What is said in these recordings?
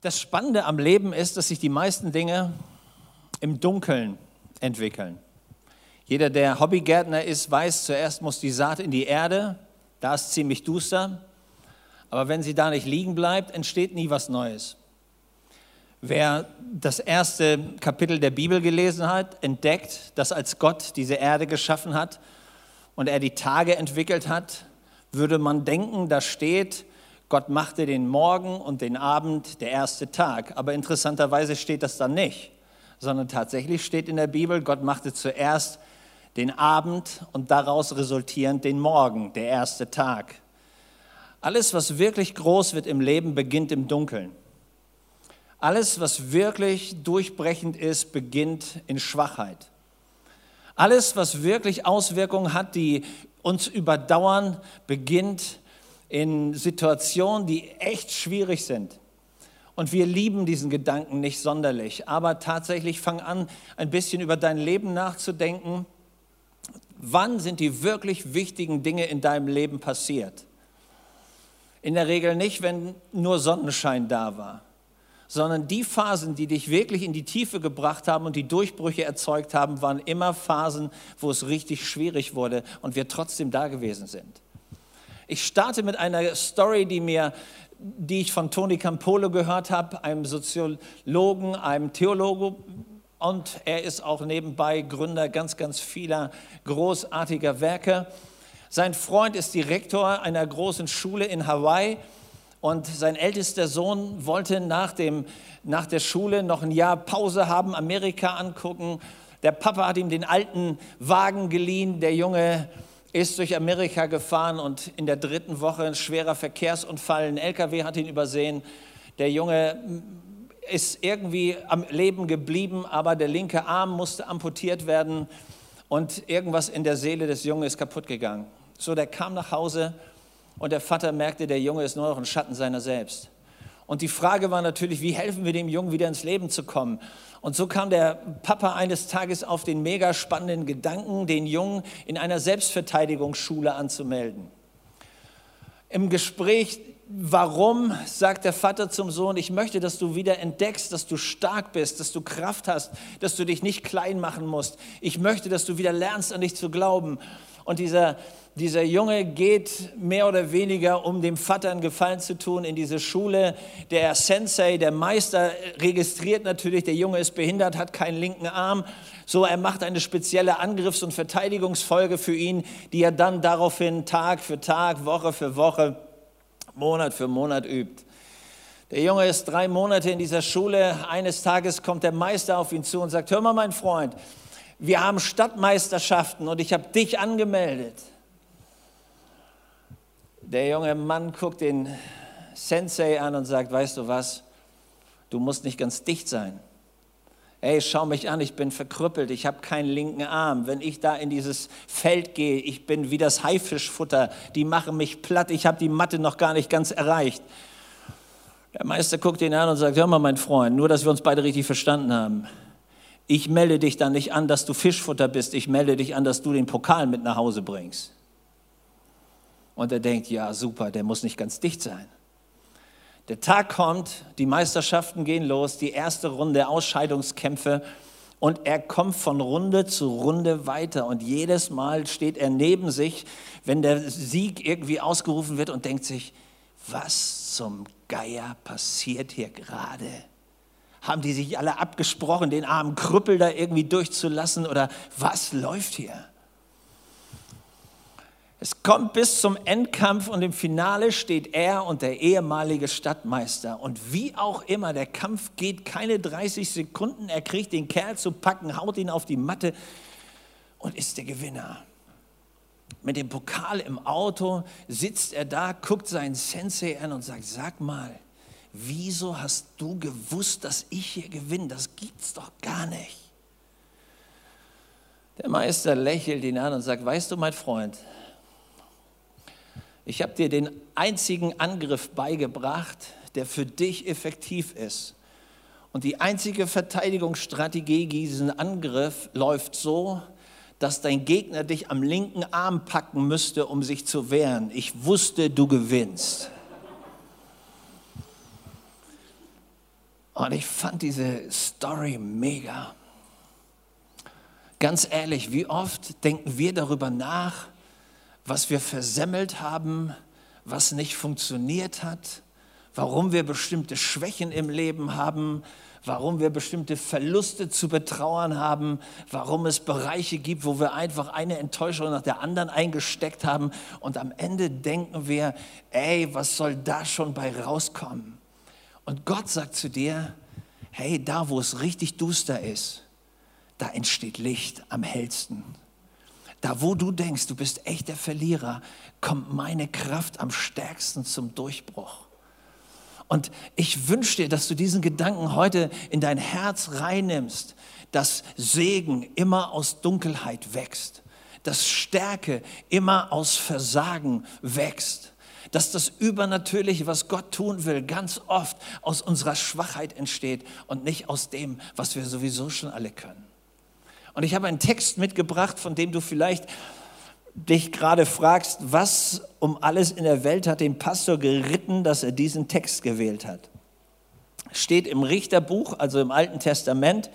Das Spannende am Leben ist, dass sich die meisten Dinge im Dunkeln entwickeln. Jeder, der Hobbygärtner ist, weiß, zuerst muss die Saat in die Erde, da ist ziemlich duster, aber wenn sie da nicht liegen bleibt, entsteht nie was Neues. Wer das erste Kapitel der Bibel gelesen hat, entdeckt, dass als Gott diese Erde geschaffen hat und er die Tage entwickelt hat, würde man denken, da steht, Gott machte den Morgen und den Abend der erste Tag. Aber interessanterweise steht das dann nicht, sondern tatsächlich steht in der Bibel, Gott machte zuerst den Abend und daraus resultierend den Morgen, der erste Tag. Alles, was wirklich groß wird im Leben, beginnt im Dunkeln. Alles, was wirklich durchbrechend ist, beginnt in Schwachheit. Alles, was wirklich Auswirkungen hat, die uns überdauern, beginnt in Situationen, die echt schwierig sind. Und wir lieben diesen Gedanken nicht sonderlich. Aber tatsächlich fang an, ein bisschen über dein Leben nachzudenken. Wann sind die wirklich wichtigen Dinge in deinem Leben passiert? In der Regel nicht, wenn nur Sonnenschein da war, sondern die Phasen, die dich wirklich in die Tiefe gebracht haben und die Durchbrüche erzeugt haben, waren immer Phasen, wo es richtig schwierig wurde und wir trotzdem da gewesen sind. Ich starte mit einer Story, die mir die ich von Tony Campolo gehört habe, einem Soziologen, einem Theologen, und er ist auch nebenbei Gründer ganz, ganz vieler großartiger Werke. Sein Freund ist Direktor einer großen Schule in Hawaii und sein ältester Sohn wollte nach, dem, nach der Schule noch ein Jahr Pause haben, Amerika angucken. Der Papa hat ihm den alten Wagen geliehen. Der Junge ist durch Amerika gefahren und in der dritten Woche ein schwerer Verkehrsunfall, ein LKW hat ihn übersehen. Der Junge ist irgendwie am Leben geblieben, aber der linke Arm musste amputiert werden und irgendwas in der Seele des Jungen ist kaputt gegangen. So, der kam nach Hause und der Vater merkte, der Junge ist nur noch ein Schatten seiner selbst. Und die Frage war natürlich, wie helfen wir dem Jungen wieder ins Leben zu kommen? Und so kam der Papa eines Tages auf den mega spannenden Gedanken, den Jungen in einer Selbstverteidigungsschule anzumelden. Im Gespräch, warum, sagt der Vater zum Sohn, ich möchte, dass du wieder entdeckst, dass du stark bist, dass du Kraft hast, dass du dich nicht klein machen musst. Ich möchte, dass du wieder lernst, an dich zu glauben. Und dieser, dieser Junge geht mehr oder weniger, um dem Vater einen Gefallen zu tun, in diese Schule. Der Sensei, der Meister, registriert natürlich, der Junge ist behindert, hat keinen linken Arm. So, er macht eine spezielle Angriffs- und Verteidigungsfolge für ihn, die er dann daraufhin Tag für Tag, Woche für Woche, Monat für Monat übt. Der Junge ist drei Monate in dieser Schule. Eines Tages kommt der Meister auf ihn zu und sagt, hör mal, mein Freund, wir haben Stadtmeisterschaften und ich habe dich angemeldet. Der junge Mann guckt den Sensei an und sagt, weißt du was, du musst nicht ganz dicht sein. Ey, schau mich an, ich bin verkrüppelt, ich habe keinen linken Arm. Wenn ich da in dieses Feld gehe, ich bin wie das Haifischfutter, die machen mich platt, ich habe die Matte noch gar nicht ganz erreicht. Der Meister guckt ihn an und sagt, hör mal, mein Freund, nur dass wir uns beide richtig verstanden haben ich melde dich dann nicht an, dass du Fischfutter bist, ich melde dich an, dass du den Pokal mit nach Hause bringst. Und er denkt, ja super, der muss nicht ganz dicht sein. Der Tag kommt, die Meisterschaften gehen los, die erste Runde Ausscheidungskämpfe und er kommt von Runde zu Runde weiter und jedes Mal steht er neben sich, wenn der Sieg irgendwie ausgerufen wird und denkt sich, was zum Geier passiert hier gerade? Haben die sich alle abgesprochen, den armen Krüppel da irgendwie durchzulassen oder was läuft hier? Es kommt bis zum Endkampf und im Finale steht er und der ehemalige Stadtmeister. Und wie auch immer, der Kampf geht keine 30 Sekunden. Er kriegt den Kerl zu packen, haut ihn auf die Matte und ist der Gewinner. Mit dem Pokal im Auto sitzt er da, guckt seinen Sensei an und sagt, sag mal, wieso hast du gewusst, dass ich hier gewinne? Das gibt's doch gar nicht. Der Meister lächelt ihn an und sagt, weißt du, mein Freund, ich habe dir den einzigen Angriff beigebracht, der für dich effektiv ist. Und die einzige Verteidigungsstrategie gegen diesen Angriff läuft so, dass dein Gegner dich am linken Arm packen müsste, um sich zu wehren. Ich wusste, du gewinnst. Und ich fand diese Story mega. Ganz ehrlich, wie oft denken wir darüber nach, was wir versemmelt haben, was nicht funktioniert hat, warum wir bestimmte Schwächen im Leben haben, warum wir bestimmte Verluste zu betrauern haben, warum es Bereiche gibt, wo wir einfach eine Enttäuschung nach der anderen eingesteckt haben und am Ende denken wir, ey, was soll da schon bei rauskommen? Und Gott sagt zu dir, hey, da wo es richtig duster ist, da entsteht Licht am hellsten. Da wo du denkst, du bist echt der Verlierer, kommt meine Kraft am stärksten zum Durchbruch. Und ich wünsche dir, dass du diesen Gedanken heute in dein Herz reinnimmst, dass Segen immer aus Dunkelheit wächst, dass Stärke immer aus Versagen wächst, dass das Übernatürliche, was Gott tun will, ganz oft aus unserer Schwachheit entsteht und nicht aus dem, was wir sowieso schon alle können. Und ich habe einen Text mitgebracht, von dem du vielleicht dich gerade fragst, was um alles in der Welt hat den Pastor geritten, dass er diesen Text gewählt hat. Steht im Richterbuch, also im Alten Testament,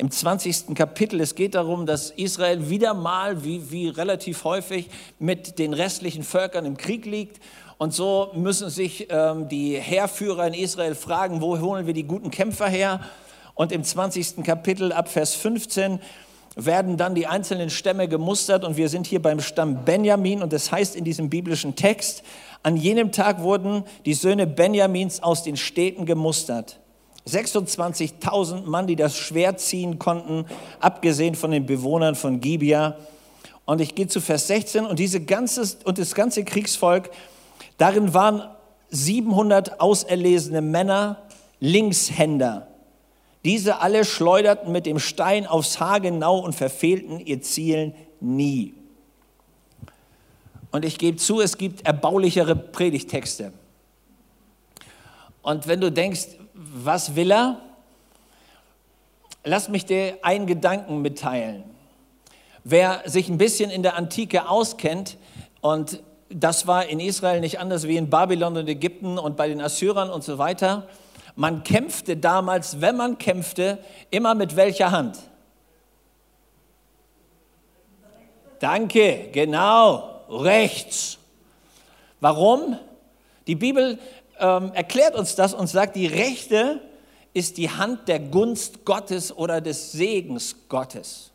im 20. Kapitel. Es geht darum, dass Israel wieder mal, wie, wie relativ häufig, mit den restlichen Völkern im Krieg liegt. Und so müssen sich ähm, die Heerführer in Israel fragen, wo holen wir die guten Kämpfer her? Und im 20. Kapitel ab Vers 15 werden dann die einzelnen Stämme gemustert und wir sind hier beim Stamm Benjamin und das heißt in diesem biblischen Text, an jenem Tag wurden die Söhne Benjamins aus den Städten gemustert. 26.000 Mann, die das Schwert ziehen konnten, abgesehen von den Bewohnern von Gibea. Und ich gehe zu Vers 16 und, diese ganze, und das ganze Kriegsvolk, darin waren 700 auserlesene Männer, Linkshänder, diese alle schleuderten mit dem Stein aufs Haar genau und verfehlten ihr Ziel nie. Und ich gebe zu, es gibt erbaulichere Predigtexte. Und wenn du denkst, was will er? Lass mich dir einen Gedanken mitteilen. Wer sich ein bisschen in der Antike auskennt, und das war in Israel nicht anders wie in Babylon und Ägypten und bei den Assyrern und so weiter, man kämpfte damals, wenn man kämpfte, immer mit welcher Hand? Danke, genau, rechts. Warum? Die Bibel ähm, erklärt uns das und sagt, die rechte ist die Hand der Gunst Gottes oder des Segens Gottes.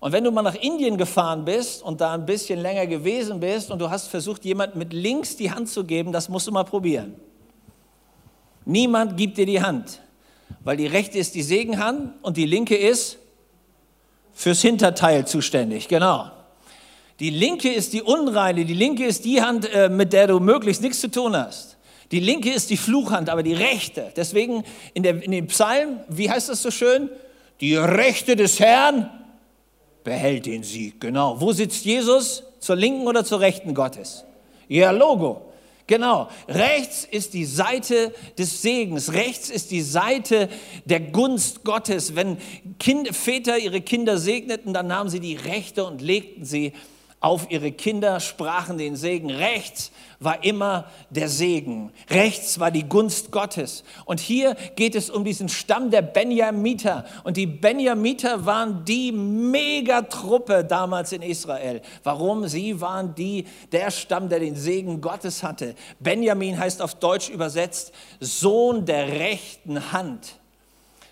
Und wenn du mal nach Indien gefahren bist und da ein bisschen länger gewesen bist und du hast versucht, jemand mit links die Hand zu geben, das musst du mal probieren. Niemand gibt dir die Hand, weil die rechte ist die Segenhand und die linke ist fürs Hinterteil zuständig. Genau. Die linke ist die unreine, die linke ist die Hand, äh, mit der du möglichst nichts zu tun hast. Die linke ist die Fluchhand, aber die rechte. Deswegen in, der, in dem Psalm, wie heißt das so schön? Die Rechte des Herrn behält den Sieg. Genau. Wo sitzt Jesus? Zur linken oder zur rechten Gottes? Ja, Logo. Genau, rechts ist die Seite des Segens, rechts ist die Seite der Gunst Gottes. Wenn kind, Väter ihre Kinder segneten, dann nahmen sie die Rechte und legten sie auf ihre Kinder, sprachen den Segen. Rechts war immer der Segen. Rechts war die Gunst Gottes. Und hier geht es um diesen Stamm der Benjamiter. Und die Benjamiter waren die Megatruppe damals in Israel. Warum? Sie waren die, der Stamm, der den Segen Gottes hatte. Benjamin heißt auf Deutsch übersetzt Sohn der rechten Hand.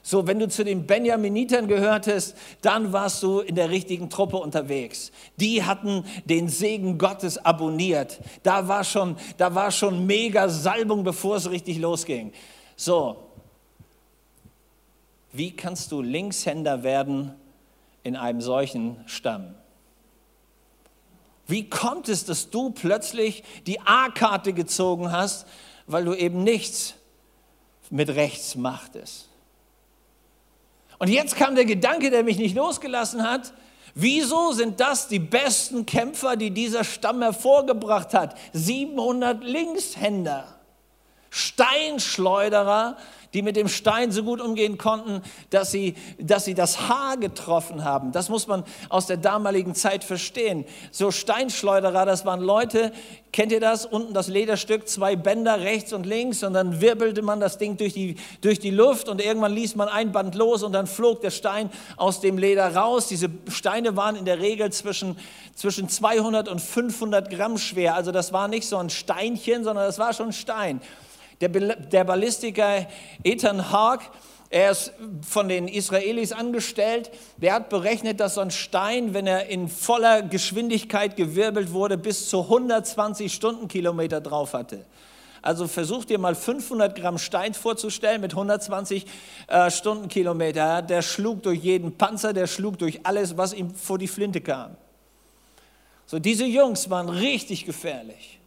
So, wenn du zu den Benjaminitern gehörtest, dann warst du in der richtigen Truppe unterwegs. Die hatten den Segen Gottes abonniert. Da war schon, da war schon mega Salbung, bevor es richtig losging. So, wie kannst du Linkshänder werden in einem solchen Stamm? Wie kommt es, dass du plötzlich die A-Karte gezogen hast, weil du eben nichts mit rechts machtest? Und jetzt kam der Gedanke, der mich nicht losgelassen hat. Wieso sind das die besten Kämpfer, die dieser Stamm hervorgebracht hat? 700 Linkshänder, Steinschleuderer, die mit dem Stein so gut umgehen konnten, dass sie, dass sie das Haar getroffen haben. Das muss man aus der damaligen Zeit verstehen. So Steinschleuderer, das waren Leute, kennt ihr das? Unten das Lederstück, zwei Bänder rechts und links und dann wirbelte man das Ding durch die, durch die Luft und irgendwann ließ man ein Band los und dann flog der Stein aus dem Leder raus. Diese Steine waren in der Regel zwischen, zwischen 200 und 500 Gramm schwer. Also das war nicht so ein Steinchen, sondern das war schon Stein. Der, der Ballistiker Ethan Hawke, er ist von den Israelis angestellt. Der hat berechnet, dass so ein Stein, wenn er in voller Geschwindigkeit gewirbelt wurde, bis zu 120 Stundenkilometer drauf hatte. Also versucht dir mal 500 Gramm Stein vorzustellen mit 120 äh, Stundenkilometer. Der schlug durch jeden Panzer, der schlug durch alles, was ihm vor die Flinte kam. So, diese Jungs waren richtig gefährlich.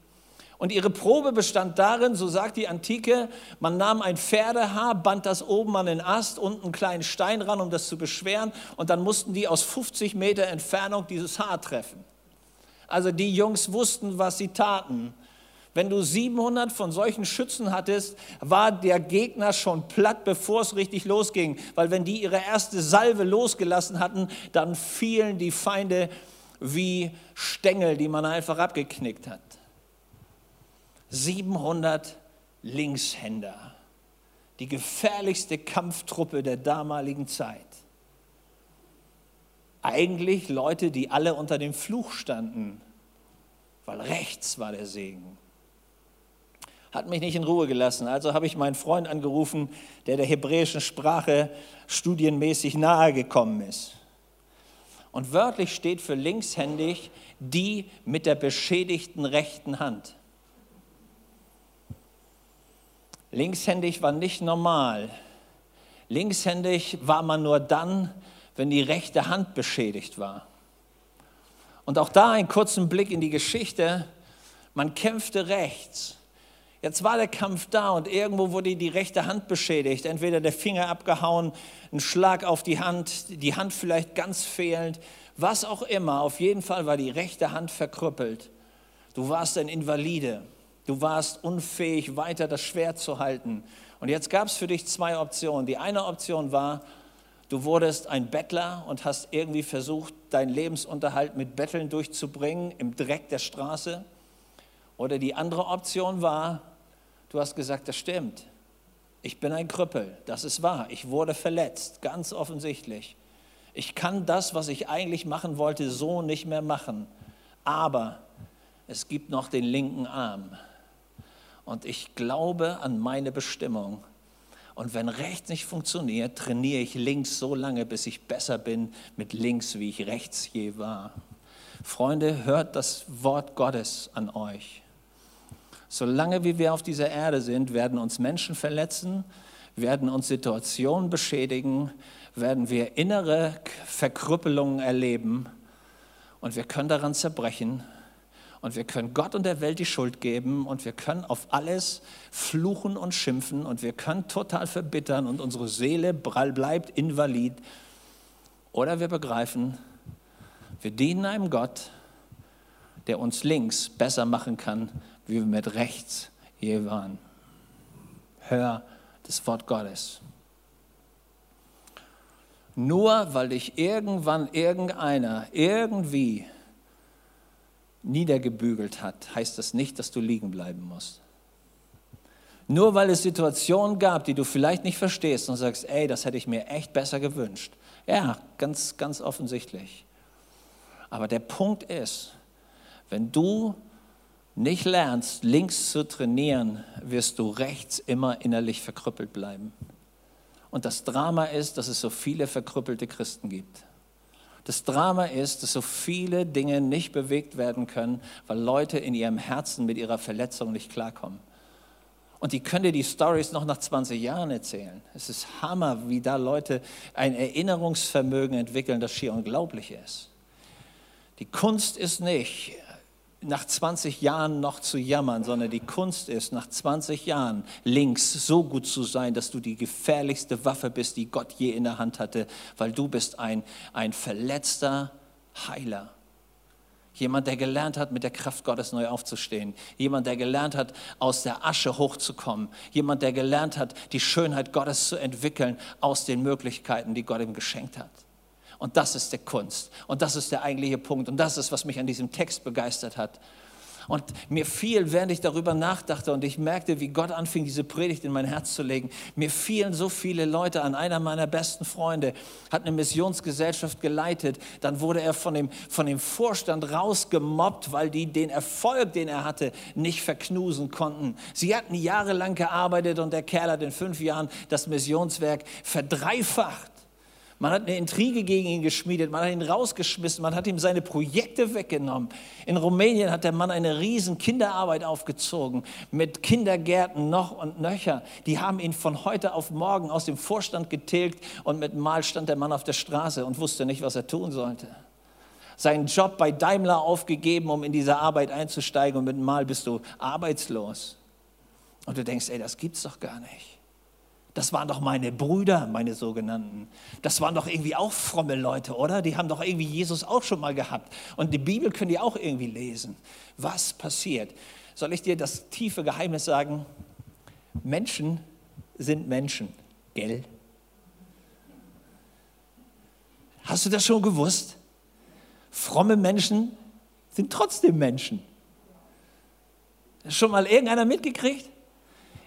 Und ihre Probe bestand darin, so sagt die Antike, man nahm ein Pferdehaar, band das oben an den Ast, unten einen kleinen Stein ran, um das zu beschweren, und dann mussten die aus 50 Meter Entfernung dieses Haar treffen. Also die Jungs wussten, was sie taten. Wenn du 700 von solchen Schützen hattest, war der Gegner schon platt, bevor es richtig losging. Weil wenn die ihre erste Salve losgelassen hatten, dann fielen die Feinde wie Stängel, die man einfach abgeknickt hat. 700 Linkshänder, die gefährlichste Kampftruppe der damaligen Zeit. Eigentlich Leute, die alle unter dem Fluch standen, weil rechts war der Segen. Hat mich nicht in Ruhe gelassen. Also habe ich meinen Freund angerufen, der der hebräischen Sprache studienmäßig nahe gekommen ist. Und wörtlich steht für linkshändig die mit der beschädigten rechten Hand. Linkshändig war nicht normal. Linkshändig war man nur dann, wenn die rechte Hand beschädigt war. Und auch da einen kurzen Blick in die Geschichte. Man kämpfte rechts. Jetzt war der Kampf da und irgendwo wurde die rechte Hand beschädigt. Entweder der Finger abgehauen, ein Schlag auf die Hand, die Hand vielleicht ganz fehlend, was auch immer. Auf jeden Fall war die rechte Hand verkrüppelt. Du warst ein Invalide. Du warst unfähig, weiter das Schwert zu halten. Und jetzt gab es für dich zwei Optionen. Die eine Option war, du wurdest ein Bettler und hast irgendwie versucht, deinen Lebensunterhalt mit Betteln durchzubringen im Dreck der Straße. Oder die andere Option war, du hast gesagt, das stimmt. Ich bin ein Krüppel, das ist wahr. Ich wurde verletzt, ganz offensichtlich. Ich kann das, was ich eigentlich machen wollte, so nicht mehr machen. Aber es gibt noch den linken Arm und ich glaube an meine Bestimmung. Und wenn rechts nicht funktioniert, trainiere ich links so lange, bis ich besser bin mit links, wie ich rechts je war. Freunde, hört das Wort Gottes an euch. Solange wie wir auf dieser Erde sind, werden uns Menschen verletzen, werden uns Situationen beschädigen, werden wir innere Verkrüppelungen erleben und wir können daran zerbrechen und wir können Gott und der Welt die Schuld geben und wir können auf alles fluchen und schimpfen und wir können total verbittern und unsere Seele bleibt invalid. Oder wir begreifen, wir dienen einem Gott, der uns links besser machen kann, wie wir mit rechts je waren. Hör das Wort Gottes. Nur weil dich irgendwann irgendeiner irgendwie niedergebügelt hat, heißt das nicht, dass du liegen bleiben musst. Nur weil es Situationen gab, die du vielleicht nicht verstehst und sagst, ey, das hätte ich mir echt besser gewünscht. Ja, ganz, ganz offensichtlich. Aber der Punkt ist, wenn du nicht lernst, links zu trainieren, wirst du rechts immer innerlich verkrüppelt bleiben. Und das Drama ist, dass es so viele verkrüppelte Christen gibt. Das Drama ist, dass so viele Dinge nicht bewegt werden können, weil Leute in ihrem Herzen mit ihrer Verletzung nicht klarkommen. Und die können dir die Stories noch nach 20 Jahren erzählen. Es ist Hammer, wie da Leute ein Erinnerungsvermögen entwickeln, das schier unglaublich ist. Die Kunst ist nicht, nach 20 Jahren noch zu jammern, sondern die Kunst ist, nach 20 Jahren links so gut zu sein, dass du die gefährlichste Waffe bist, die Gott je in der Hand hatte, weil du bist ein, ein verletzter Heiler. Jemand, der gelernt hat, mit der Kraft Gottes neu aufzustehen. Jemand, der gelernt hat, aus der Asche hochzukommen. Jemand, der gelernt hat, die Schönheit Gottes zu entwickeln aus den Möglichkeiten, die Gott ihm geschenkt hat. Und das ist der Kunst. Und das ist der eigentliche Punkt. Und das ist, was mich an diesem Text begeistert hat. Und mir fiel, während ich darüber nachdachte und ich merkte, wie Gott anfing, diese Predigt in mein Herz zu legen, mir fielen so viele Leute an. Einer meiner besten Freunde hat eine Missionsgesellschaft geleitet. Dann wurde er von dem, von dem Vorstand rausgemobbt, weil die den Erfolg, den er hatte, nicht verknusen konnten. Sie hatten jahrelang gearbeitet und der Kerl hat in fünf Jahren das Missionswerk verdreifacht. Man hat eine Intrige gegen ihn geschmiedet, man hat ihn rausgeschmissen, man hat ihm seine Projekte weggenommen. In Rumänien hat der Mann eine riesen Kinderarbeit aufgezogen mit Kindergärten noch und nöcher. Die haben ihn von heute auf morgen aus dem Vorstand getilgt und mit Mal stand der Mann auf der Straße und wusste nicht, was er tun sollte. Seinen Job bei Daimler aufgegeben, um in diese Arbeit einzusteigen und mit Mal bist du arbeitslos. Und du denkst, ey, das gibt's doch gar nicht. Das waren doch meine Brüder, meine sogenannten. Das waren doch irgendwie auch fromme Leute, oder? Die haben doch irgendwie Jesus auch schon mal gehabt. Und die Bibel können die auch irgendwie lesen. Was passiert? Soll ich dir das tiefe Geheimnis sagen? Menschen sind Menschen, gell? Hast du das schon gewusst? Fromme Menschen sind trotzdem Menschen. Schon mal irgendeiner mitgekriegt?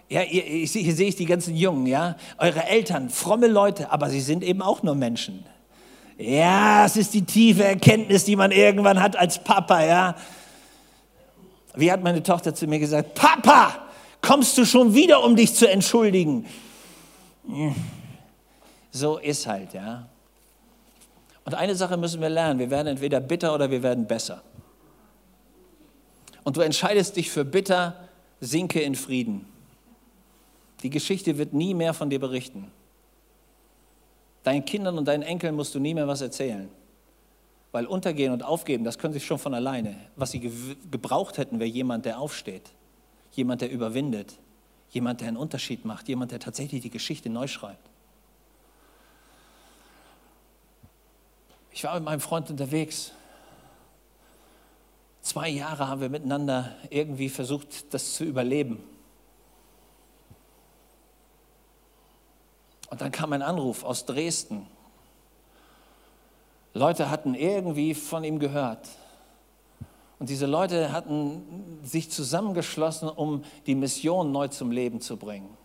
Ja, hier, sehe ich die ganzen Jungen, ja. Eure Eltern, fromme Leute, aber sie sind eben auch nur Menschen. Ja, es ist die tiefe Erkenntnis, die man irgendwann hat als Papa, ja. Wie hat meine Tochter zu mir gesagt, Papa, kommst du schon wieder, um dich zu entschuldigen? So ist halt, ja. Und eine Sache müssen wir lernen, wir werden entweder bitter oder wir werden besser. Und du entscheidest dich für bitter, sinke in Frieden. Die Geschichte wird nie mehr von dir berichten. Deinen Kindern und deinen Enkeln musst du nie mehr was erzählen. Weil untergehen und aufgeben, das können sie schon von alleine. Was sie gebraucht hätten, wäre jemand, der aufsteht. Jemand, der überwindet. Jemand, der einen Unterschied macht. Jemand, der tatsächlich die Geschichte neu schreibt. Ich war mit meinem Freund unterwegs. Zwei Jahre haben wir miteinander irgendwie versucht, das zu überleben. Und dann kam ein Anruf aus Dresden. Leute hatten irgendwie von ihm gehört. Und diese Leute hatten sich zusammengeschlossen, um die Mission neu zum Leben zu bringen.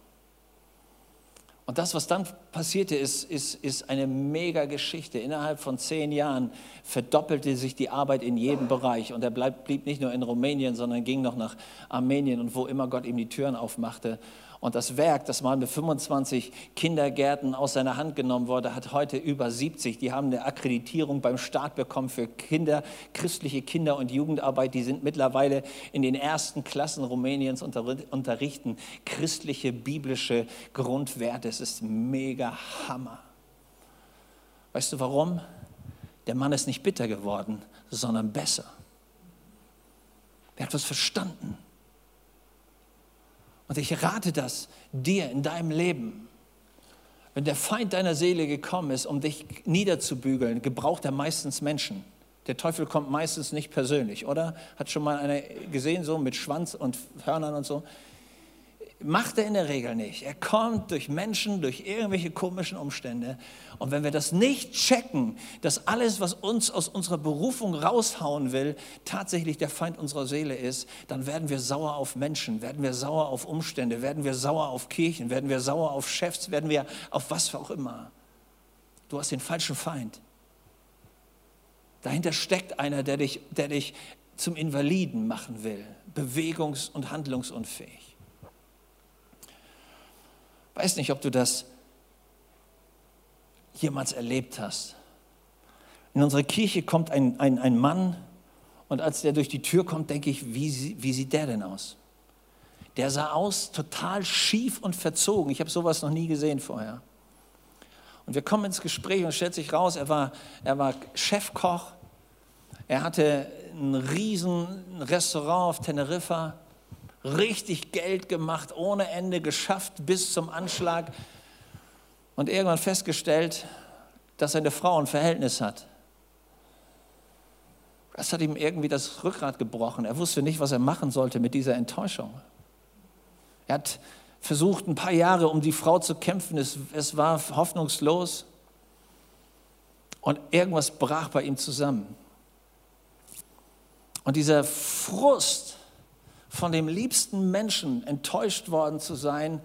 Und das, was dann passierte, ist, ist, ist eine mega Geschichte. Innerhalb von zehn Jahren verdoppelte sich die Arbeit in jedem Bereich. Und er bleib, blieb nicht nur in Rumänien, sondern ging noch nach Armenien und wo immer Gott ihm die Türen aufmachte. Und das Werk, das mal mit 25 Kindergärten aus seiner Hand genommen wurde, hat heute über 70. Die haben eine Akkreditierung beim Staat bekommen für Kinder, christliche Kinder- und Jugendarbeit. Die sind mittlerweile in den ersten Klassen Rumäniens unterrichten christliche, biblische Grundwerte. Es ist mega Hammer. Weißt du warum? Der Mann ist nicht bitter geworden, sondern besser. Er hat was verstanden. Und ich rate das dir in deinem Leben. Wenn der Feind deiner Seele gekommen ist, um dich niederzubügeln, gebraucht er meistens Menschen. Der Teufel kommt meistens nicht persönlich, oder? Hat schon mal einer gesehen, so mit Schwanz und Hörnern und so? Macht er in der Regel nicht. Er kommt durch Menschen, durch irgendwelche komischen Umstände. Und wenn wir das nicht checken, dass alles, was uns aus unserer Berufung raushauen will, tatsächlich der Feind unserer Seele ist, dann werden wir sauer auf Menschen, werden wir sauer auf Umstände, werden wir sauer auf Kirchen, werden wir sauer auf Chefs, werden wir auf was auch immer. Du hast den falschen Feind. Dahinter steckt einer, der dich, der dich zum Invaliden machen will, bewegungs- und handlungsunfähig. Weiß nicht, ob du das jemals erlebt hast. In unsere Kirche kommt ein, ein, ein Mann und als der durch die Tür kommt, denke ich, wie, wie sieht der denn aus? Der sah aus total schief und verzogen. Ich habe sowas noch nie gesehen vorher. Und wir kommen ins Gespräch und stellt sich raus, er war, er war Chefkoch. Er hatte ein riesen Restaurant auf Teneriffa richtig Geld gemacht, ohne Ende geschafft bis zum Anschlag und irgendwann festgestellt, dass seine Frau ein Verhältnis hat. Das hat ihm irgendwie das Rückgrat gebrochen. Er wusste nicht, was er machen sollte mit dieser Enttäuschung. Er hat versucht, ein paar Jahre um die Frau zu kämpfen. Es, es war hoffnungslos. Und irgendwas brach bei ihm zusammen. Und dieser Frust, von dem liebsten Menschen enttäuscht worden zu sein,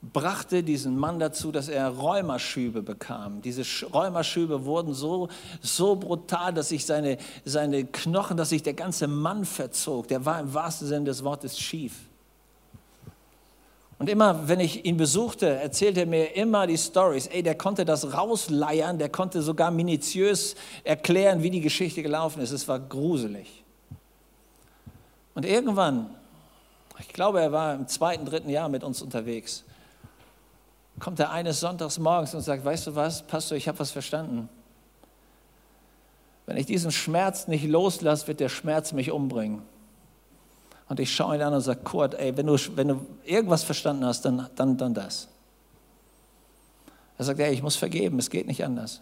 brachte diesen Mann dazu, dass er Rheumaschübe bekam. Diese Rheumaschübe wurden so, so brutal, dass sich seine, seine Knochen, dass sich der ganze Mann verzog. Der war im wahrsten Sinne des Wortes schief. Und immer, wenn ich ihn besuchte, erzählte er mir immer die Stories. Ey, der konnte das rausleiern, der konnte sogar minutiös erklären, wie die Geschichte gelaufen ist. Es war gruselig. Und irgendwann, ich glaube, er war im zweiten, dritten Jahr mit uns unterwegs, kommt er eines Sonntags morgens und sagt, weißt du was, Pastor, ich habe was verstanden. Wenn ich diesen Schmerz nicht loslasse, wird der Schmerz mich umbringen. Und ich schaue ihn an und sage, Kurt, ey, wenn du, wenn du irgendwas verstanden hast, dann, dann, dann das. Er sagt, ey, ich muss vergeben, es geht nicht anders.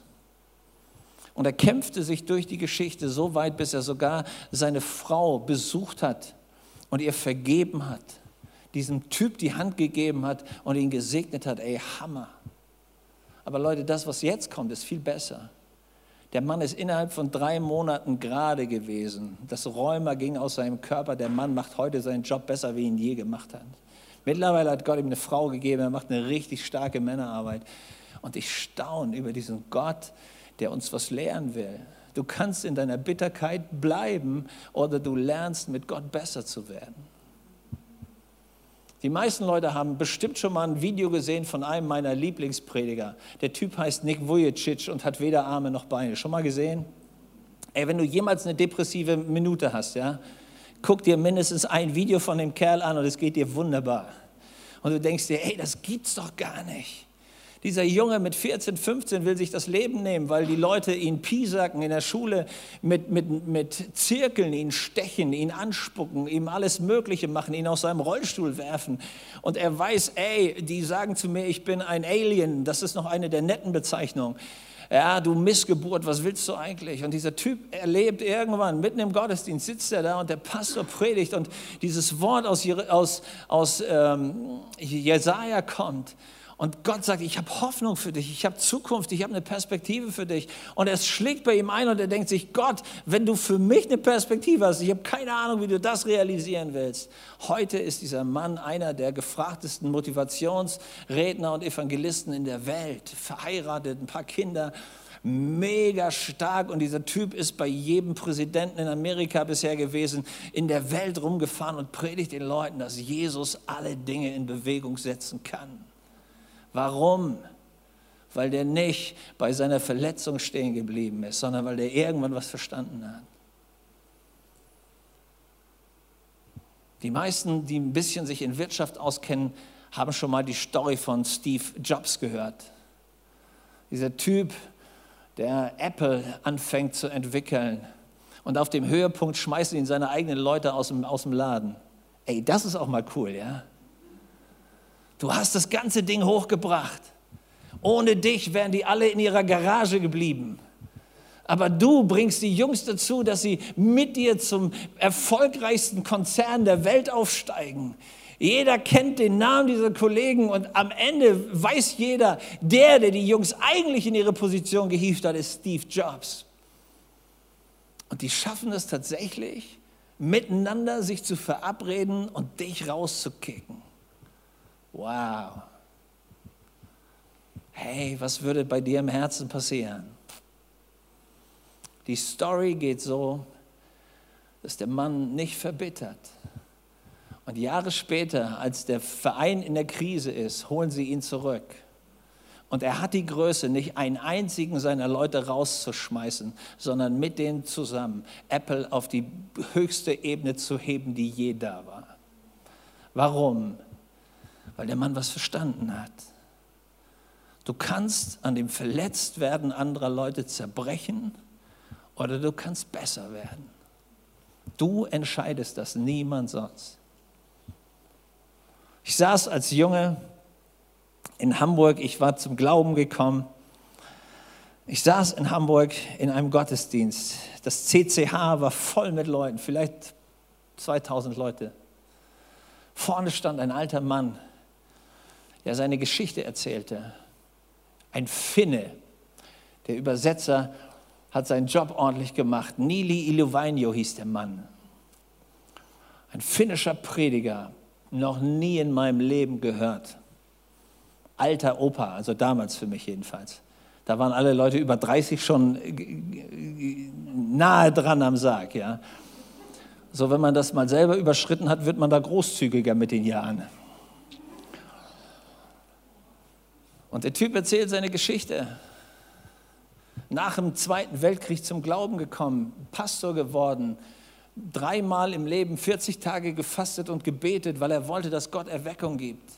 Und er kämpfte sich durch die Geschichte so weit, bis er sogar seine Frau besucht hat und ihr vergeben hat, diesem Typ die Hand gegeben hat und ihn gesegnet hat. Ey, Hammer. Aber Leute, das, was jetzt kommt, ist viel besser. Der Mann ist innerhalb von drei Monaten gerade gewesen. Das Rheuma ging aus seinem Körper. Der Mann macht heute seinen Job besser, wie ihn je gemacht hat. Mittlerweile hat Gott ihm eine Frau gegeben. Er macht eine richtig starke Männerarbeit. Und ich staune über diesen Gott, der uns was lehren will. Du kannst in deiner Bitterkeit bleiben oder du lernst mit Gott besser zu werden. Die meisten Leute haben bestimmt schon mal ein Video gesehen von einem meiner Lieblingsprediger. Der Typ heißt Nick Vujicic und hat weder Arme noch Beine. Schon mal gesehen? Ey, wenn du jemals eine depressive Minute hast, ja, guck dir mindestens ein Video von dem Kerl an und es geht dir wunderbar. Und du denkst dir, ey, das gibt's doch gar nicht. Dieser Junge mit 14, 15 will sich das Leben nehmen, weil die Leute ihn piesacken in der Schule, mit, mit, mit Zirkeln ihn stechen, ihn anspucken, ihm alles Mögliche machen, ihn aus seinem Rollstuhl werfen. Und er weiß, ey, die sagen zu mir, ich bin ein Alien. Das ist noch eine der netten Bezeichnungen ja, du Missgeburt, was willst du eigentlich? Und dieser Typ erlebt irgendwann, mitten im Gottesdienst sitzt er da und der Pastor predigt und dieses Wort aus, aus, aus ähm, Jesaja kommt. Und Gott sagt, ich habe Hoffnung für dich, ich habe Zukunft, ich habe eine Perspektive für dich. Und es schlägt bei ihm ein und er denkt sich, Gott, wenn du für mich eine Perspektive hast, ich habe keine Ahnung, wie du das realisieren willst. Heute ist dieser Mann einer der gefragtesten Motivationsredner und Evangelisten in der Welt, verheiratet, ein paar Kinder mega stark und dieser Typ ist bei jedem Präsidenten in Amerika bisher gewesen, in der Welt rumgefahren und predigt den Leuten, dass Jesus alle Dinge in Bewegung setzen kann. Warum? Weil der nicht bei seiner Verletzung stehen geblieben ist, sondern weil der irgendwann was verstanden hat. Die meisten, die ein bisschen sich in Wirtschaft auskennen, haben schon mal die Story von Steve Jobs gehört. Dieser Typ, der Apple anfängt zu entwickeln und auf dem Höhepunkt schmeißen ihn seine eigenen Leute aus dem, aus dem Laden. Ey, das ist auch mal cool, ja? Du hast das ganze Ding hochgebracht. Ohne dich wären die alle in ihrer Garage geblieben. Aber du bringst die Jungs dazu, dass sie mit dir zum erfolgreichsten Konzern der Welt aufsteigen. Jeder kennt den Namen dieser Kollegen und am Ende weiß jeder, der, der die Jungs eigentlich in ihre Position gehievt hat, ist Steve Jobs. Und die schaffen es tatsächlich, miteinander sich zu verabreden und dich rauszukicken. Wow. Hey, was würde bei dir im Herzen passieren? Die Story geht so, dass der Mann nicht verbittert. Und Jahre später, als der Verein in der Krise ist, holen sie ihn zurück. Und er hat die Größe, nicht einen einzigen seiner Leute rauszuschmeißen, sondern mit denen zusammen Apple auf die höchste Ebene zu heben, die je da war. Warum? Weil der Mann was verstanden hat. Du kannst an dem Verletztwerden anderer Leute zerbrechen oder du kannst besser werden. Du entscheidest das, niemand sonst. Ich saß als Junge in Hamburg, ich war zum Glauben gekommen Ich saß in Hamburg in einem Gottesdienst. Das CCH war voll mit Leuten, vielleicht 2000 Leute. Vorne stand ein alter Mann, der seine Geschichte erzählte. Ein Finne. Der Übersetzer hat seinen Job ordentlich gemacht. Nili Iluvainio hieß der Mann. Ein finnischer Prediger, noch nie in meinem Leben gehört. Alter Opa, also damals für mich jedenfalls. Da waren alle Leute über 30 schon nahe dran am Sarg. Ja. So, wenn man das mal selber überschritten hat, wird man da großzügiger mit den Jahren. Und der Typ erzählt seine Geschichte. Nach dem Zweiten Weltkrieg zum Glauben gekommen, Pastor geworden, dreimal im Leben 40 Tage gefastet und gebetet, weil er wollte, dass Gott Erweckung gibt.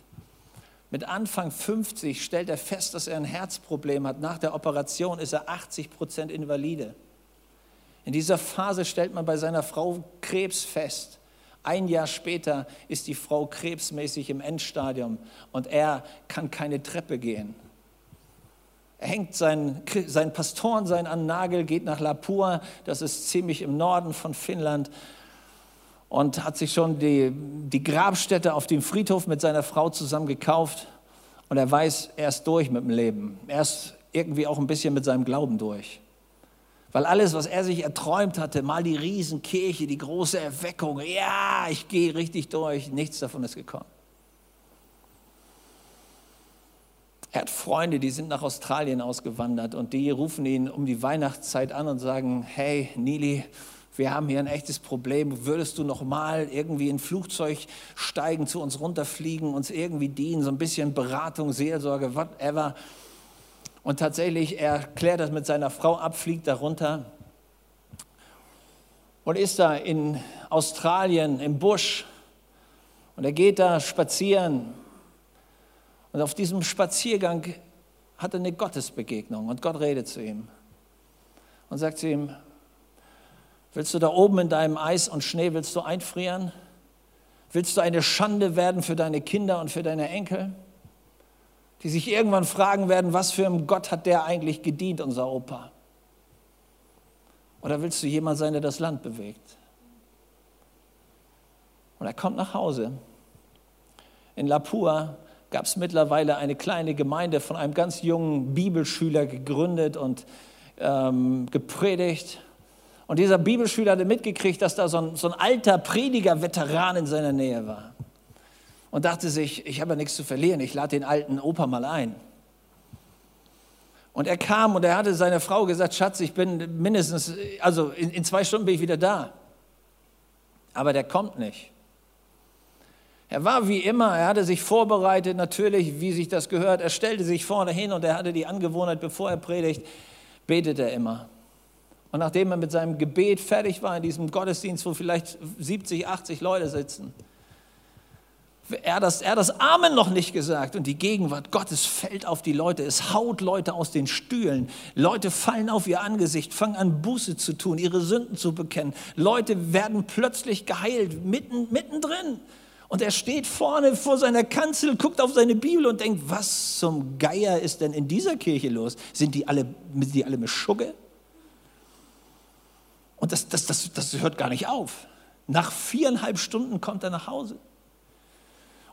Mit Anfang 50 stellt er fest, dass er ein Herzproblem hat. Nach der Operation ist er 80 Prozent invalide. In dieser Phase stellt man bei seiner Frau Krebs fest. Ein Jahr später ist die Frau krebsmäßig im Endstadium und er kann keine Treppe gehen. Er hängt seinen, seinen Pastoren sein an Nagel, geht nach Lapua, das ist ziemlich im Norden von Finnland, und hat sich schon die, die Grabstätte auf dem Friedhof mit seiner Frau zusammen gekauft. Und er weiß, er ist durch mit dem Leben. Er ist irgendwie auch ein bisschen mit seinem Glauben durch. Weil alles, was er sich erträumt hatte, mal die Riesenkirche, die große Erweckung, ja, ich gehe richtig durch, nichts davon ist gekommen. Er hat Freunde, die sind nach Australien ausgewandert und die rufen ihn um die Weihnachtszeit an und sagen, hey Nili, wir haben hier ein echtes Problem. Würdest du noch mal irgendwie in ein Flugzeug steigen, zu uns runterfliegen, uns irgendwie dienen, so ein bisschen Beratung, Seelsorge, whatever. Und tatsächlich, er klärt das mit seiner Frau ab, fliegt da runter und ist da in Australien im Busch und er geht da spazieren und auf diesem Spaziergang hat er eine Gottesbegegnung und Gott redet zu ihm und sagt zu ihm, willst du da oben in deinem Eis und Schnee, willst du einfrieren? Willst du eine Schande werden für deine Kinder und für deine Enkel? Die sich irgendwann fragen werden, was für ein Gott hat der eigentlich gedient, unser Opa? Oder willst du jemand sein, der das Land bewegt? Und er kommt nach Hause. In Lapua gab es mittlerweile eine kleine Gemeinde von einem ganz jungen Bibelschüler gegründet und ähm, gepredigt. Und dieser Bibelschüler hatte mitgekriegt, dass da so ein, so ein alter Prediger-Veteran in seiner Nähe war. Und dachte sich, ich habe ja nichts zu verlieren, ich lade den alten Opa mal ein. Und er kam und er hatte seiner Frau gesagt, Schatz, ich bin mindestens, also in, in zwei Stunden bin ich wieder da. Aber der kommt nicht. Er war wie immer, er hatte sich vorbereitet, natürlich, wie sich das gehört. Er stellte sich vorne hin und er hatte die Angewohnheit, bevor er predigt, betet er immer. Und nachdem er mit seinem Gebet fertig war in diesem Gottesdienst, wo vielleicht 70, 80 Leute sitzen, er das, er das Amen noch nicht gesagt und die Gegenwart Gottes fällt auf die Leute. Es haut Leute aus den Stühlen. Leute fallen auf ihr Angesicht, fangen an Buße zu tun, ihre Sünden zu bekennen. Leute werden plötzlich geheilt, mitten, mittendrin. Und er steht vorne vor seiner Kanzel, guckt auf seine Bibel und denkt, was zum Geier ist denn in dieser Kirche los? Sind die alle, sind die alle mit Schugge? Und das, das, das, das hört gar nicht auf. Nach viereinhalb Stunden kommt er nach Hause.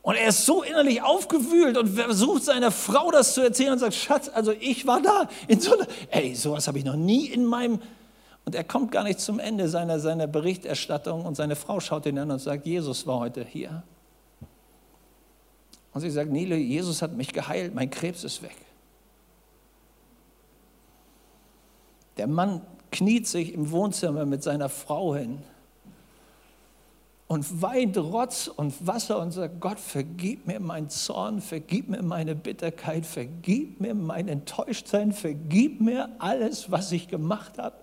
Und er ist so innerlich aufgewühlt und versucht seiner Frau das zu erzählen und sagt, Schatz, also ich war da in so einer, ey, sowas habe ich noch nie in meinem, und er kommt gar nicht zum Ende seiner, seiner Berichterstattung und seine Frau schaut ihn an und sagt, Jesus war heute hier. Und sie sagt, Nele, Jesus hat mich geheilt, mein Krebs ist weg. Der Mann kniet sich im Wohnzimmer mit seiner Frau hin und weint Rotz und Wasser und sagt, Gott, vergib mir meinen Zorn, vergib mir meine Bitterkeit, vergib mir mein Enttäuschtsein, vergib mir alles, was ich gemacht habe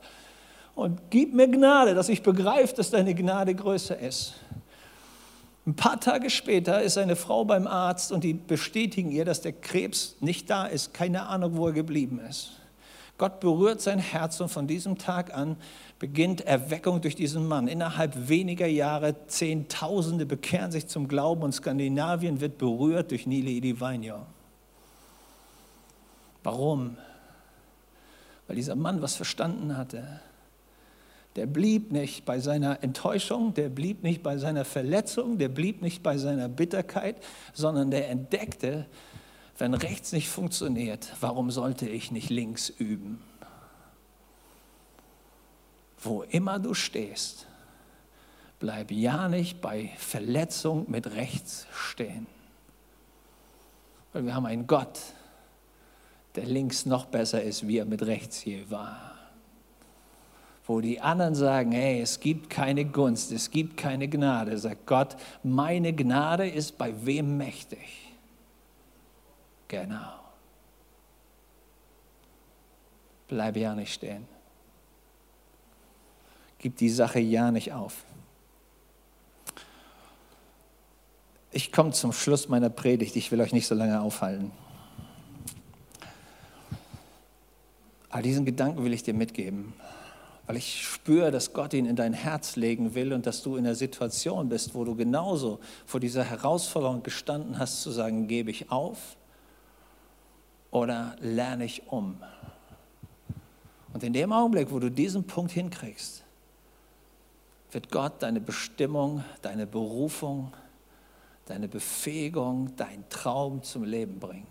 und gib mir Gnade, dass ich begreife, dass deine Gnade größer ist. Ein paar Tage später ist eine Frau beim Arzt und die bestätigen ihr, dass der Krebs nicht da ist, keine Ahnung, wo er geblieben ist. Gott berührt sein Herz und von diesem Tag an beginnt Erweckung durch diesen Mann. Innerhalb weniger Jahre Zehntausende bekehren sich zum Glauben und Skandinavien wird berührt durch Nili Idivainio. Warum? Weil dieser Mann was verstanden hatte. Der blieb nicht bei seiner Enttäuschung, der blieb nicht bei seiner Verletzung, der blieb nicht bei seiner Bitterkeit, sondern der entdeckte, wenn rechts nicht funktioniert, warum sollte ich nicht links üben? Wo immer du stehst, bleib ja nicht bei Verletzung mit rechts stehen. Weil wir haben einen Gott, der links noch besser ist, wie er mit rechts hier war. Wo die anderen sagen, hey, es gibt keine Gunst, es gibt keine Gnade, sagt Gott, meine Gnade ist bei wem mächtig? Genau. Bleib ja nicht stehen. Gib die Sache ja nicht auf. Ich komme zum Schluss meiner Predigt. Ich will euch nicht so lange aufhalten. Aber diesen Gedanken will ich dir mitgeben, weil ich spüre, dass Gott ihn in dein Herz legen will und dass du in der Situation bist, wo du genauso vor dieser Herausforderung gestanden hast, zu sagen, gebe ich auf oder lerne ich um. Und in dem Augenblick, wo du diesen Punkt hinkriegst, wird Gott deine Bestimmung, deine Berufung, deine Befähigung, dein Traum zum Leben bringen.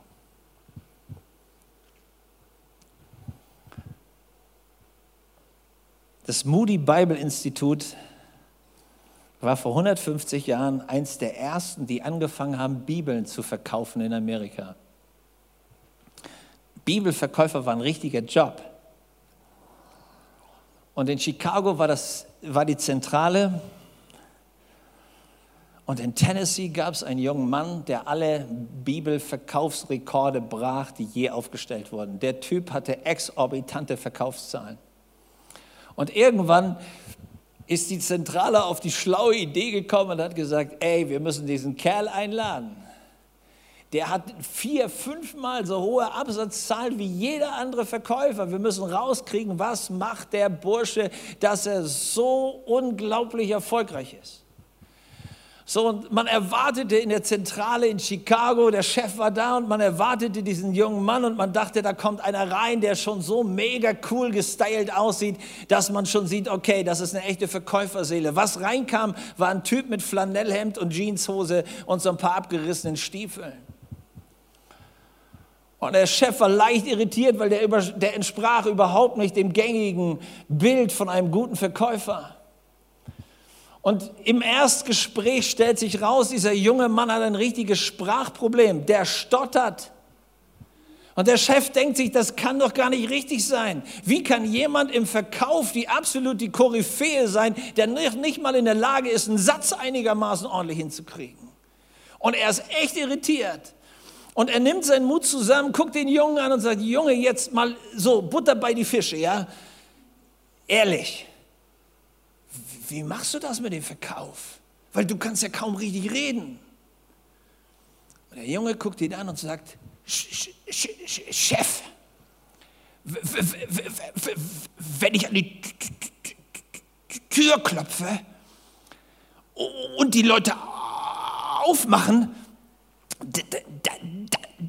Das Moody Bible Institut war vor 150 Jahren eins der ersten, die angefangen haben, Bibeln zu verkaufen in Amerika. Bibelverkäufer war ein richtiger Job. Und in Chicago war, das, war die Zentrale. Und in Tennessee gab es einen jungen Mann, der alle Bibelverkaufsrekorde brach, die je aufgestellt wurden. Der Typ hatte exorbitante Verkaufszahlen. Und irgendwann ist die Zentrale auf die schlaue Idee gekommen und hat gesagt, ey, wir müssen diesen Kerl einladen. Der hat vier, fünfmal so hohe Absatzzahlen wie jeder andere Verkäufer. Wir müssen rauskriegen, was macht der Bursche, dass er so unglaublich erfolgreich ist. So, und man erwartete in der Zentrale in Chicago, der Chef war da und man erwartete diesen jungen Mann und man dachte, da kommt einer rein, der schon so mega cool gestylt aussieht, dass man schon sieht, okay, das ist eine echte Verkäuferseele. Was reinkam, war ein Typ mit Flanellhemd und Jeanshose und so ein paar abgerissenen Stiefeln. Und der Chef war leicht irritiert, weil der, über, der entsprach überhaupt nicht dem gängigen Bild von einem guten Verkäufer. Und im Erstgespräch stellt sich raus, dieser junge Mann hat ein richtiges Sprachproblem. Der stottert. Und der Chef denkt sich, das kann doch gar nicht richtig sein. Wie kann jemand im Verkauf die absolut die Koryphäe sein, der nicht mal in der Lage ist, einen Satz einigermaßen ordentlich hinzukriegen? Und er ist echt irritiert. Und er nimmt seinen Mut zusammen, guckt den Jungen an und sagt, Junge, jetzt mal so, Butter bei die Fische, ja? Ehrlich, wie machst du das mit dem Verkauf? Weil du kannst ja kaum richtig reden. Und der Junge guckt ihn an und sagt, Chef, wenn ich an die Tür klopfe und die Leute aufmachen,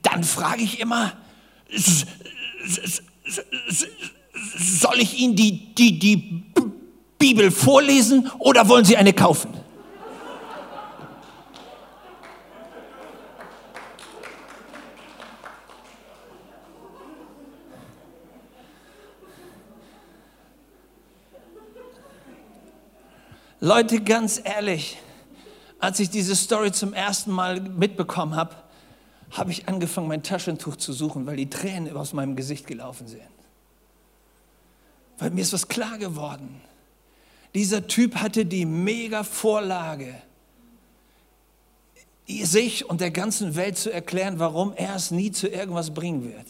dann frage ich immer, soll ich Ihnen die, die, die Bibel vorlesen oder wollen Sie eine kaufen? Leute, ganz ehrlich, als ich diese Story zum ersten Mal mitbekommen habe, habe ich angefangen, mein Taschentuch zu suchen, weil die Tränen aus meinem Gesicht gelaufen sind. Weil mir ist was klar geworden. Dieser Typ hatte die mega Vorlage, sich und der ganzen Welt zu erklären, warum er es nie zu irgendwas bringen wird.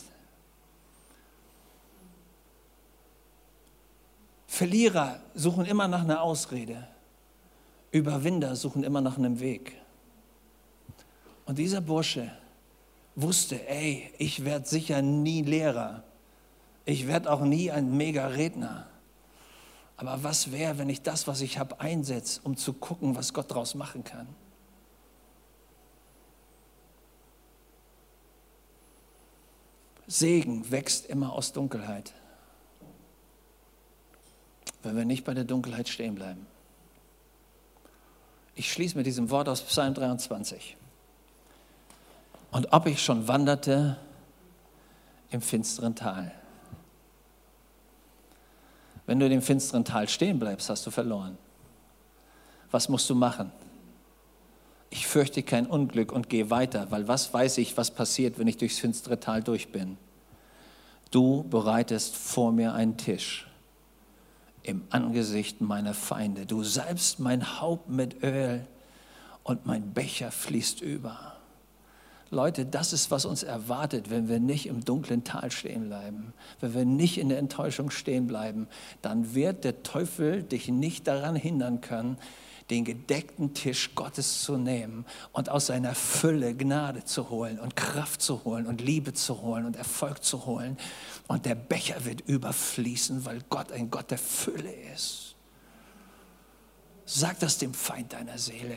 Verlierer suchen immer nach einer Ausrede. Überwinder suchen immer nach einem Weg. Und dieser Bursche wusste, ey, ich werde sicher nie Lehrer. Ich werde auch nie ein Mega-Redner. Aber was wäre, wenn ich das, was ich habe, einsetze, um zu gucken, was Gott daraus machen kann? Segen wächst immer aus Dunkelheit. wenn wir nicht bei der Dunkelheit stehen bleiben. Ich schließe mit diesem Wort aus Psalm 23. Und ob ich schon wanderte im finsteren Tal. Wenn du in dem finsteren Tal stehen bleibst, hast du verloren. Was musst du machen? Ich fürchte kein Unglück und gehe weiter, weil was weiß ich, was passiert, wenn ich durchs finstere Tal durch bin? Du bereitest vor mir einen Tisch im Angesicht meiner Feinde. Du salbst mein Haupt mit Öl und mein Becher fließt über. Leute, das ist, was uns erwartet, wenn wir nicht im dunklen Tal stehen bleiben, wenn wir nicht in der Enttäuschung stehen bleiben, dann wird der Teufel dich nicht daran hindern können, den gedeckten Tisch Gottes zu nehmen und aus seiner Fülle Gnade zu holen und Kraft zu holen und Liebe zu holen und Erfolg zu holen. Und der Becher wird überfließen, weil Gott ein Gott der Fülle ist. Sag das dem Feind deiner Seele.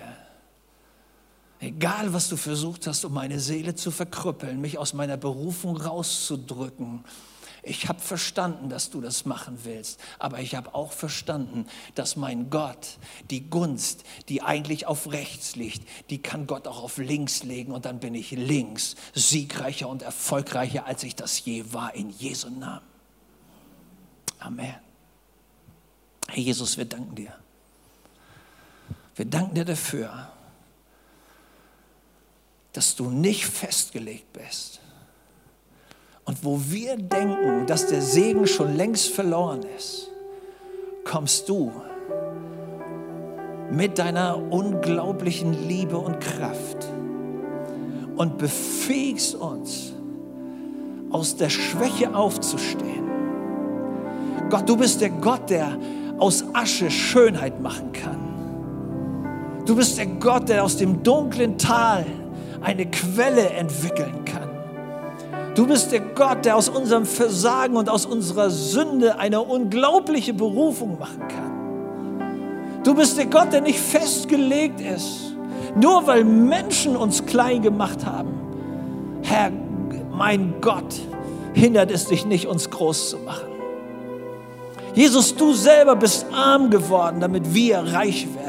Egal, was du versucht hast, um meine Seele zu verkrüppeln, mich aus meiner Berufung rauszudrücken. Ich habe verstanden, dass du das machen willst, aber ich habe auch verstanden, dass mein Gott die Gunst, die eigentlich auf rechts liegt, die kann Gott auch auf links legen und dann bin ich links siegreicher und erfolgreicher, als ich das je war, in Jesu Namen. Amen. Herr Jesus, wir danken dir. Wir danken dir dafür, dass du nicht festgelegt bist. Und wo wir denken, dass der Segen schon längst verloren ist, kommst du mit deiner unglaublichen Liebe und Kraft und befähigst uns, aus der Schwäche aufzustehen. Gott, du bist der Gott, der aus Asche Schönheit machen kann. Du bist der Gott, der aus dem dunklen Tal eine Quelle entwickeln kann. Du bist der Gott, der aus unserem Versagen und aus unserer Sünde eine unglaubliche Berufung machen kann. Du bist der Gott, der nicht festgelegt ist, nur weil Menschen uns klein gemacht haben. Herr, mein Gott, hindert es dich nicht, uns groß zu machen. Jesus, du selber bist arm geworden, damit wir reich werden.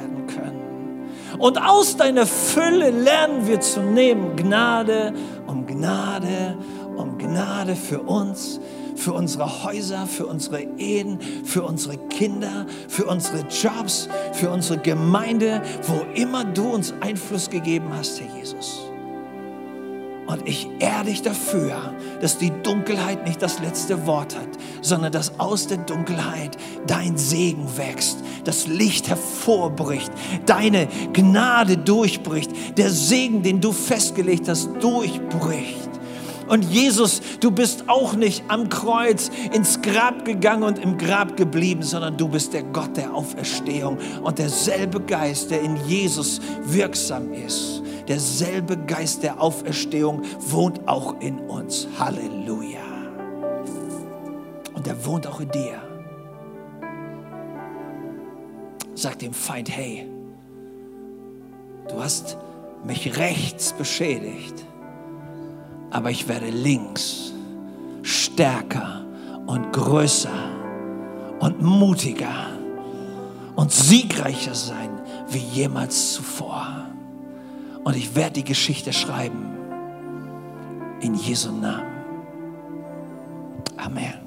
Und aus deiner Fülle lernen wir zu nehmen Gnade um Gnade um Gnade für uns, für unsere Häuser, für unsere Ehen, für unsere Kinder, für unsere Jobs, für unsere Gemeinde, wo immer du uns Einfluss gegeben hast, Herr Jesus. Und ich ehre dich dafür, dass die Dunkelheit nicht das letzte Wort hat, sondern dass aus der Dunkelheit dein Segen wächst, das Licht hervorbricht, deine Gnade durchbricht, der Segen, den du festgelegt hast, durchbricht. Und Jesus, du bist auch nicht am Kreuz ins Grab gegangen und im Grab geblieben, sondern du bist der Gott der Auferstehung und derselbe Geist, der in Jesus wirksam ist derselbe Geist der Auferstehung wohnt auch in uns. Halleluja. Und er wohnt auch in dir. Sag dem Feind, hey, du hast mich rechts beschädigt, aber ich werde links stärker und größer und mutiger und siegreicher sein wie jemals zuvor. Und ich werde die Geschichte schreiben. In Jesu Namen. Amen.